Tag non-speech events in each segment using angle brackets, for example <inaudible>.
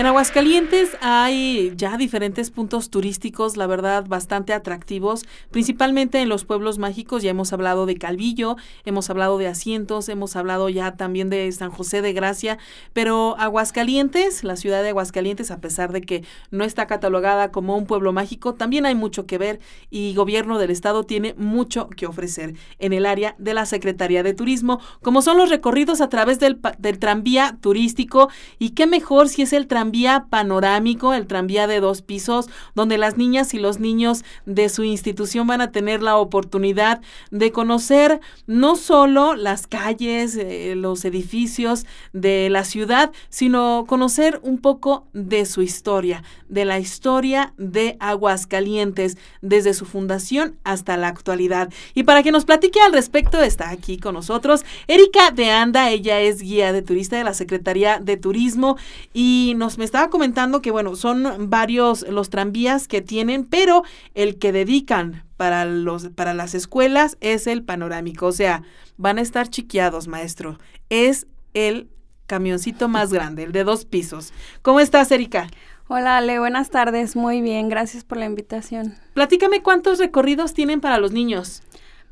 En Aguascalientes hay ya diferentes puntos turísticos, la verdad, bastante atractivos, principalmente en los pueblos mágicos. Ya hemos hablado de Calvillo, hemos hablado de Asientos, hemos hablado ya también de San José de Gracia, pero Aguascalientes, la ciudad de Aguascalientes, a pesar de que no está catalogada como un pueblo mágico, también hay mucho que ver y gobierno del estado tiene mucho que ofrecer en el área de la Secretaría de Turismo, como son los recorridos a través del, del tranvía turístico y qué mejor si es el tranvía panorámico, el tranvía de dos pisos, donde las niñas y los niños de su institución van a tener la oportunidad de conocer no solo las calles, eh, los edificios de la ciudad, sino conocer un poco de su historia, de la historia de Aguascalientes, desde su fundación hasta la actualidad. Y para que nos platique al respecto, está aquí con nosotros Erika de Anda, ella es guía de turista de la Secretaría de Turismo y nos me estaba comentando que, bueno, son varios los tranvías que tienen, pero el que dedican para, los, para las escuelas es el panorámico. O sea, van a estar chiqueados, maestro. Es el camioncito más <laughs> grande, el de dos pisos. ¿Cómo estás, Erika? Hola, Ale, buenas tardes. Muy bien, gracias por la invitación. Platícame cuántos recorridos tienen para los niños.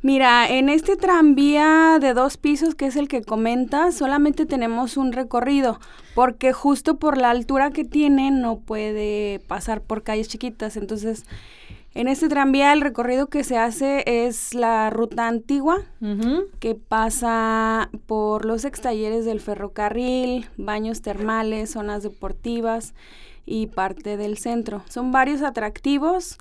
Mira, en este tranvía de dos pisos, que es el que comenta, solamente tenemos un recorrido, porque justo por la altura que tiene no puede pasar por calles chiquitas. Entonces, en este tranvía el recorrido que se hace es la ruta antigua, que pasa por los extalleres del ferrocarril, baños termales, zonas deportivas y parte del centro. Son varios atractivos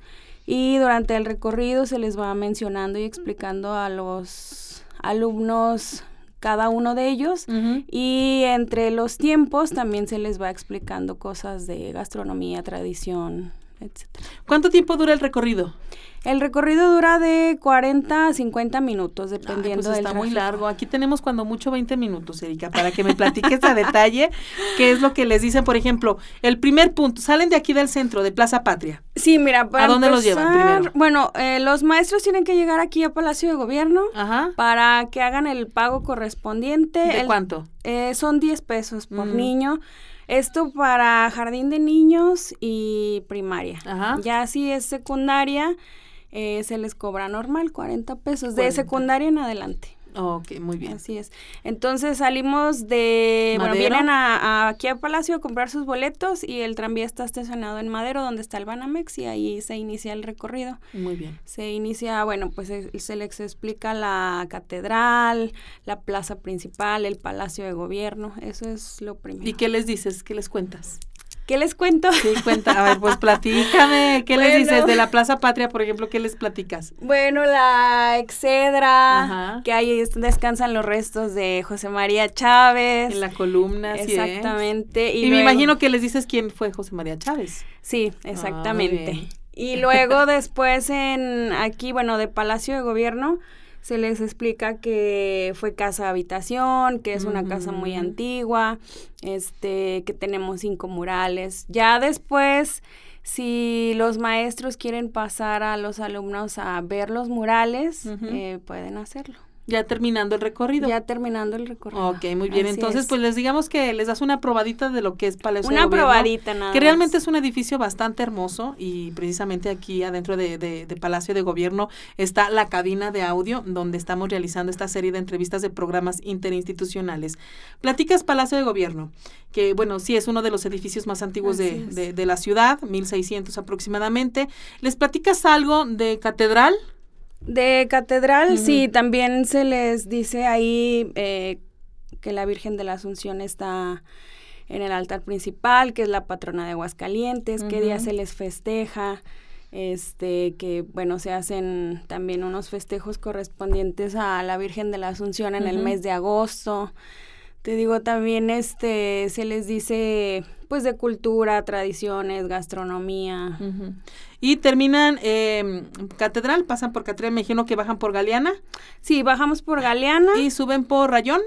y durante el recorrido se les va mencionando y explicando a los alumnos cada uno de ellos y entre los tiempos también se les va explicando cosas de gastronomía, tradición, etc. ¿Cuánto tiempo dura el recorrido? El recorrido dura de 40 a 50 minutos, dependiendo Ay, pues está muy largo. Aquí tenemos cuando mucho 20 minutos, Erika, para que me platiques a detalle qué es lo que les dicen. Por ejemplo, el primer punto, salen de aquí del centro, de Plaza Patria. Sí, mira, para ¿A dónde los llevan primero? Bueno, eh, los maestros tienen que llegar aquí a Palacio de Gobierno para que hagan el pago correspondiente. ¿De cuánto? Eh, son 10 pesos por mm. niño. Esto para jardín de niños y primaria. Ajá. Ya si es secundaria, eh, se les cobra normal 40 pesos de secundaria en adelante. Ok, muy bien. Así es. Entonces salimos de, bueno, vienen a, aquí a Palacio a comprar sus boletos y el tranvía está estacionado en Madero, donde está el Banamex, y ahí se inicia el recorrido. Muy bien. Se inicia, bueno, pues se les explica la catedral, la plaza principal, el Palacio de Gobierno, eso es lo primero. ¿Y qué les dices? ¿Qué les cuentas? ¿Qué les cuento? Sí, cuenta. A ver, pues platícame. ¿Qué les dices de la Plaza Patria, por ejemplo? ¿Qué les platicas? Bueno, la Excedra, que ahí descansan los restos de José María Chávez. En la columna, sí. Exactamente. Y, me imagino que les dices quién fue José María Chávez. Sí, ah, exactamente. y luego después en aquí, bueno, de Palacio de Gobierno, se les explica que fue casa habitación, que es una casa muy antigua, este, que tenemos cinco murales. Ya después, si los maestros quieren pasar a los alumnos a ver los murales, eh, pueden hacerlo. Ya terminando el recorrido. Ya terminando el recorrido. Ok, muy bien. Entonces, pues les digamos que les das una probadita de lo que es Palacio Una probadita nada Que realmente es un edificio bastante hermoso y precisamente aquí adentro de, de, Palacio de Gobierno está la cabina de audio donde estamos realizando esta serie de entrevistas de programas interinstitucionales. Platicas Palacio de Gobierno, que bueno, sí es uno de los edificios más antiguos de, de la ciudad, 1600 aproximadamente. ¿Les platicas algo de Catedral? De catedral, sí, también se les dice ahí eh, que la Virgen de la Asunción está en el altar principal, que es la patrona de Aguascalientes, qué día se les festeja, este, que bueno, se hacen también unos festejos correspondientes a la Virgen de la Asunción en el mes de agosto. Te digo, también este, se les dice pues de cultura, tradiciones, gastronomía. Y terminan eh, Catedral, pasan por Catedral, me imagino que bajan por Galeana. Sí, bajamos por Galeana. ¿Y suben por Rayón?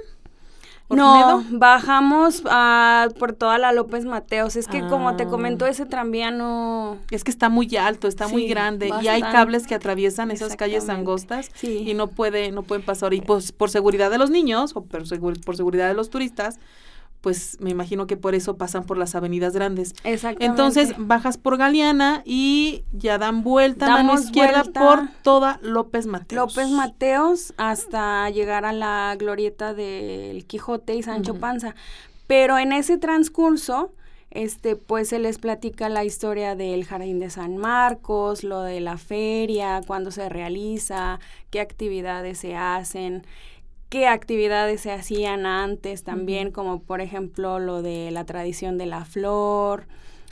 No, bajamos ah, por toda la López Mateos. Es que como te Ah. comento, ese tranvía no... Es que está muy alto, está muy grande y hay cables que atraviesan esas calles angostas Sí. y no puede no pueden pasar y pues por seguridad de los niños o por, segur- por seguridad de los turistas, pues me imagino que por eso pasan por las avenidas grandes. Exactamente. Entonces bajas por Galeana y ya dan vuelta a mano izquierda por toda López Mateos. López Mateos hasta llegar a la glorieta del Quijote y Sancho. Panza. Pero en ese transcurso, este, pues se les platica la historia del Jardín de San Marcos, lo de la feria, cuándo se realiza, qué actividades se hacen, qué actividades se hacían antes también, como por ejemplo lo de la tradición de la flor,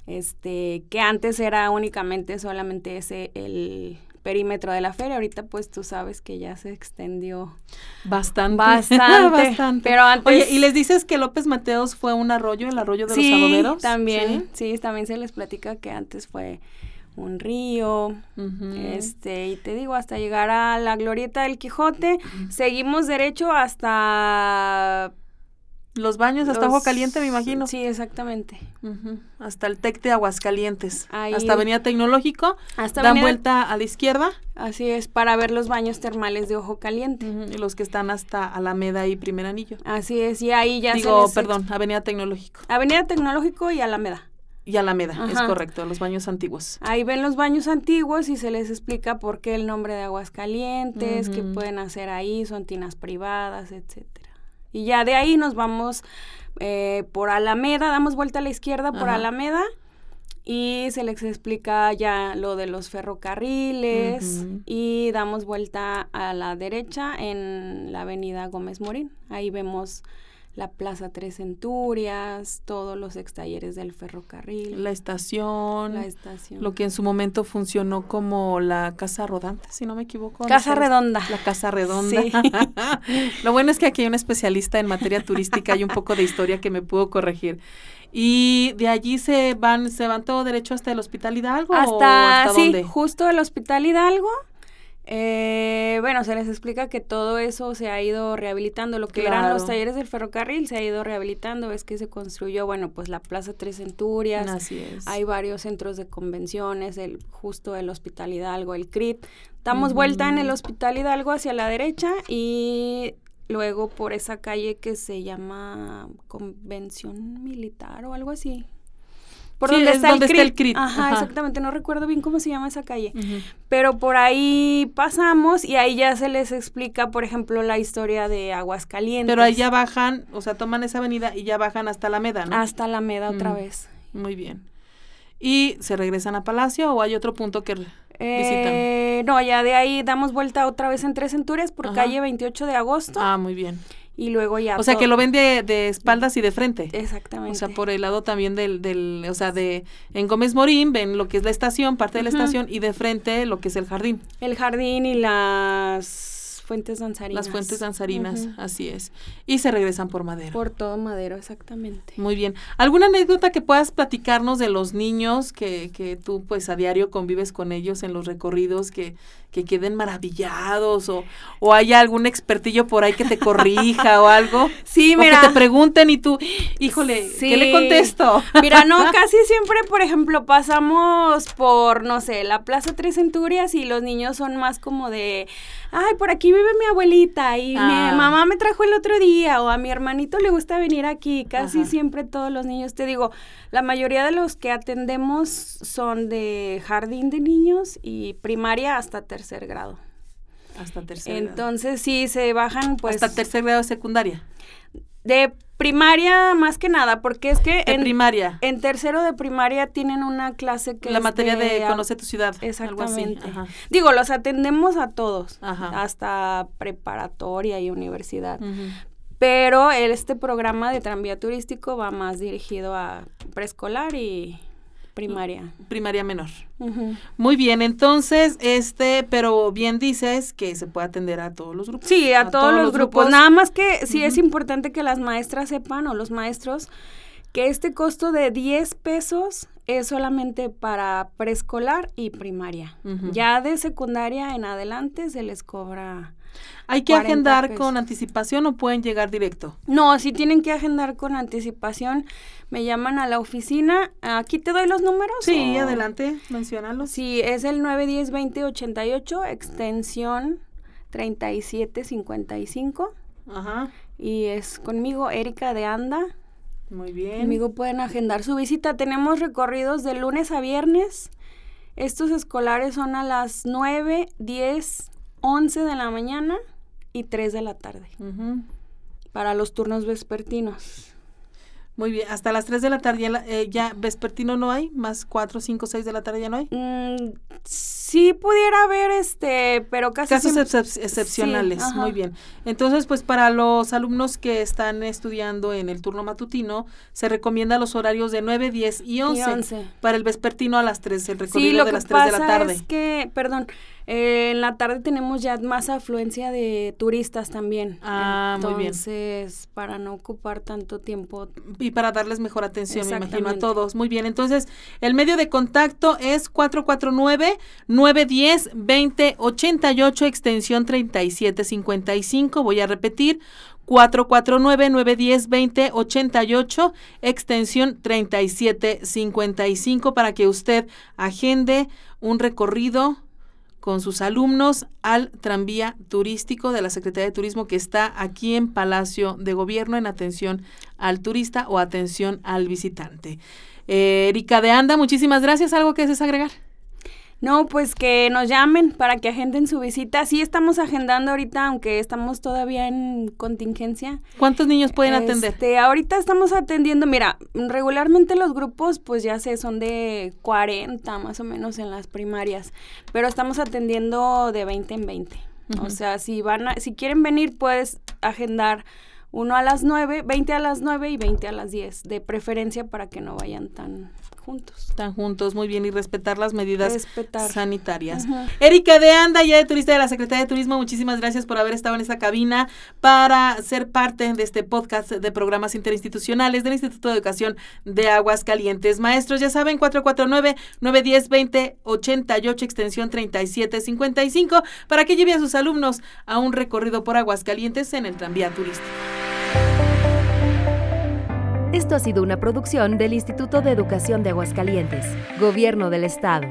este, que antes era únicamente solamente ese el perímetro de la feria, ahorita pues tú sabes que ya se extendió Bastante. <laughs> Bastante, Bastante. pero antes- Oye, ¿y les dices que López Mateos fue un arroyo, el arroyo de sí, los adoberos? también, sí, también se les platica que antes fue un río, este, y te digo, hasta llegar a la glorieta del Quijote, seguimos derecho hasta... Los baños hasta Ojo Caliente, me imagino. Sí, exactamente. Hasta el TEC de Aguascalientes. Ahí- Hasta Avenida Tecnológico. Hasta dan Avenida- vuelta a la izquierda. Así es, para ver los baños termales de Ojo Caliente. Y los que están hasta Alameda y Primer Anillo. Así es, y ahí ya se Digo, les ex- perdón, Avenida Tecnológico. Avenida Tecnológico y Alameda. Y Alameda, es correcto, los baños antiguos. Ahí ven los baños antiguos y se les explica por qué el nombre de Aguascalientes, qué Ujú. pueden hacer ahí, son tinas privadas, etcétera. Y ya de ahí nos vamos eh, por Alameda, damos vuelta a la izquierda por Ajá. Alameda y se les explica ya lo de los ferrocarriles y damos vuelta a la derecha en la avenida Gómez Morín. Ahí vemos la Plaza Tres Centurias, todos los extalleres del ferrocarril, La estación. la estación. Lo que en su momento funcionó como la Casa Rodante, si no me equivoco. ¿no Casa? Redonda. La Casa Redonda. Sí. <laughs> Lo bueno es que aquí hay un especialista en materia turística y un poco de historia que me pudo corregir. Y de allí se van, se van todo derecho hasta el Hospital Hidalgo. o Hasta, hasta sí, dónde? justo el Hospital Hidalgo. Eh, bueno, se les explica que todo eso se ha ido rehabilitando. Lo que eran los talleres del ferrocarril se ha ido rehabilitando. Es que se construyó, bueno, pues la Plaza Tres Centurias. Así es. Hay varios centros de convenciones, el, justo el Hospital Hidalgo, el CRIT. Damos vuelta en el Hospital Hidalgo hacia la derecha y luego por esa calle que se llama Convención Militar o algo así. Por Sí, donde es está, donde el está CRIT. el CRIT, Ajá, ajá. exactamente. No recuerdo bien cómo se llama esa calle. Pero por ahí pasamos y ahí ya se les explica, por ejemplo, la historia de Aguascalientes. Pero ahí ya bajan, o sea, toman esa avenida y ya bajan hasta Alameda, ¿no? Hasta Alameda otra Mm. vez. Muy bien. ¿Y se regresan a Palacio o hay otro punto que visitan? Eh, no, ya de ahí damos vuelta otra vez en Tres Centurias por Ajá. calle 28 de agosto Ah, muy bien. Y luego ya. O sea, que lo ven de, de espaldas y de frente. Exactamente. O sea, por el lado también del, del, o sea, de, en Gómez Morín ven lo que es la estación, parte de la estación, y de frente lo que es el jardín, El jardín y las fuentes danzarinas. las fuentes danzarinas, así es. Y se regresan por madera. Por todo Madero, exactamente. Muy bien. ¿Alguna anécdota que puedas platicarnos de los niños que, que tú pues a diario convives con ellos en los recorridos que, que queden maravillados o, o haya algún expertillo por ahí que te corrija o algo? <laughs> Sí, o mira. que te pregunten y tú, híjole, ¿qué le contesto? <laughs> Mira, no, casi siempre, por ejemplo, pasamos por, no sé, la Plaza Tres Centurias y los niños son más como de, ay, por aquí vive mi abuelita y Ah. mi mamá me trajo el otro día o a mi hermanito le gusta venir aquí. Casi Ajá. siempre todos los niños, te digo, la mayoría de los que atendemos son de jardín de niños y primaria hasta tercer grado. Hasta tercer grado. Entonces sí se bajan pues Hasta tercer grado de secundaria. de primaria más que nada, porque es que De en, primaria. en tercero de primaria tienen una clase que la es materia de, a- conoce tu ciudad. Algo así. Exactamente. Digo, los atendemos a todos, Ajá. hasta preparatoria y universidad. Ujú. Pero el- este programa de tranvía turístico va más dirigido a preescolar y primaria. Primaria menor. Muy bien, entonces, este, pero bien dices que se puede atender a todos los grupos. Sí, a, todos, los grupos. Nada más que sí es importante que las maestras sepan o los maestros que este costo de 10 pesos es solamente para preescolar y primaria. Ya de secundaria en adelante se les cobra. ¿Hay que agendar con anticipación o pueden llegar directo? No, si tienen que agendar con anticipación, me llaman a la oficina. Aquí te doy los números. Sí, adelante, menciónalos. Sí, es el 910-2088, extensión 3755. Ajá. Y es conmigo, Erika de Anda. Muy bien. Conmigo pueden agendar su visita. Tenemos recorridos de lunes a viernes. Estos escolares son a las 9, 10, 11 de la mañana y 3 de la tarde. Para los turnos vespertinos. Muy bien, hasta las 3 de la tarde ya, eh, ya, vespertino no hay, más 4, 5, 6 de la tarde ya no hay. Mm, sí pudiera haber, este, pero casi... Casos excepcionales, muy bien. Entonces, pues para los alumnos que están estudiando en el turno matutino, se recomienda los horarios de 9, 10 y 11. Para el vespertino a las 3, el recorrido de las 3 de la tarde. Es que, perdón, eh, en la tarde tenemos ya más afluencia de turistas también. Ah, muy bien. Entonces, para no ocupar tanto tiempo. Y para darles mejor atención, me imagino, a todos. Muy bien. Entonces, el medio de contacto es 449-910-2088, extensión 3755. Voy a repetir. 449-910-2088, extensión 3755, para que usted agende un recorrido con sus alumnos al tranvía turístico de la Secretaría de Turismo que está aquí en Palacio de Gobierno en atención al turista o atención al visitante. Eh, Erika de Anda, muchísimas gracias. ¿Algo que desees agregar? No, pues que nos llamen para que agenden su visita. Sí estamos agendando ahorita, aunque estamos todavía en contingencia. ¿Cuántos niños pueden atender? Este, ahorita estamos atendiendo, mira, regularmente los grupos, pues ya sé, son de 40 más o menos en las primarias, pero estamos atendiendo de 20 en 20. O sea, si van a, si quieren venir, puedes agendar uno a las 9, 20 a las 9 y 20 a las 10, de preferencia para que no vayan tan juntos. Están juntos, muy bien, y respetar las medidas sanitarias. Erika de Anda, ya de turista de la Secretaría de Turismo, muchísimas gracias por haber estado en esta cabina para ser parte de este podcast de programas interinstitucionales del Instituto de Educación de Aguas Calientes. Maestros, ya saben, 449-910-2088, extensión 3755, para que lleve a sus alumnos a un recorrido por Aguas Calientes en el tranvía turístico. Esto ha sido una producción del Instituto de Educación de Aguascalientes, Gobierno del Estado.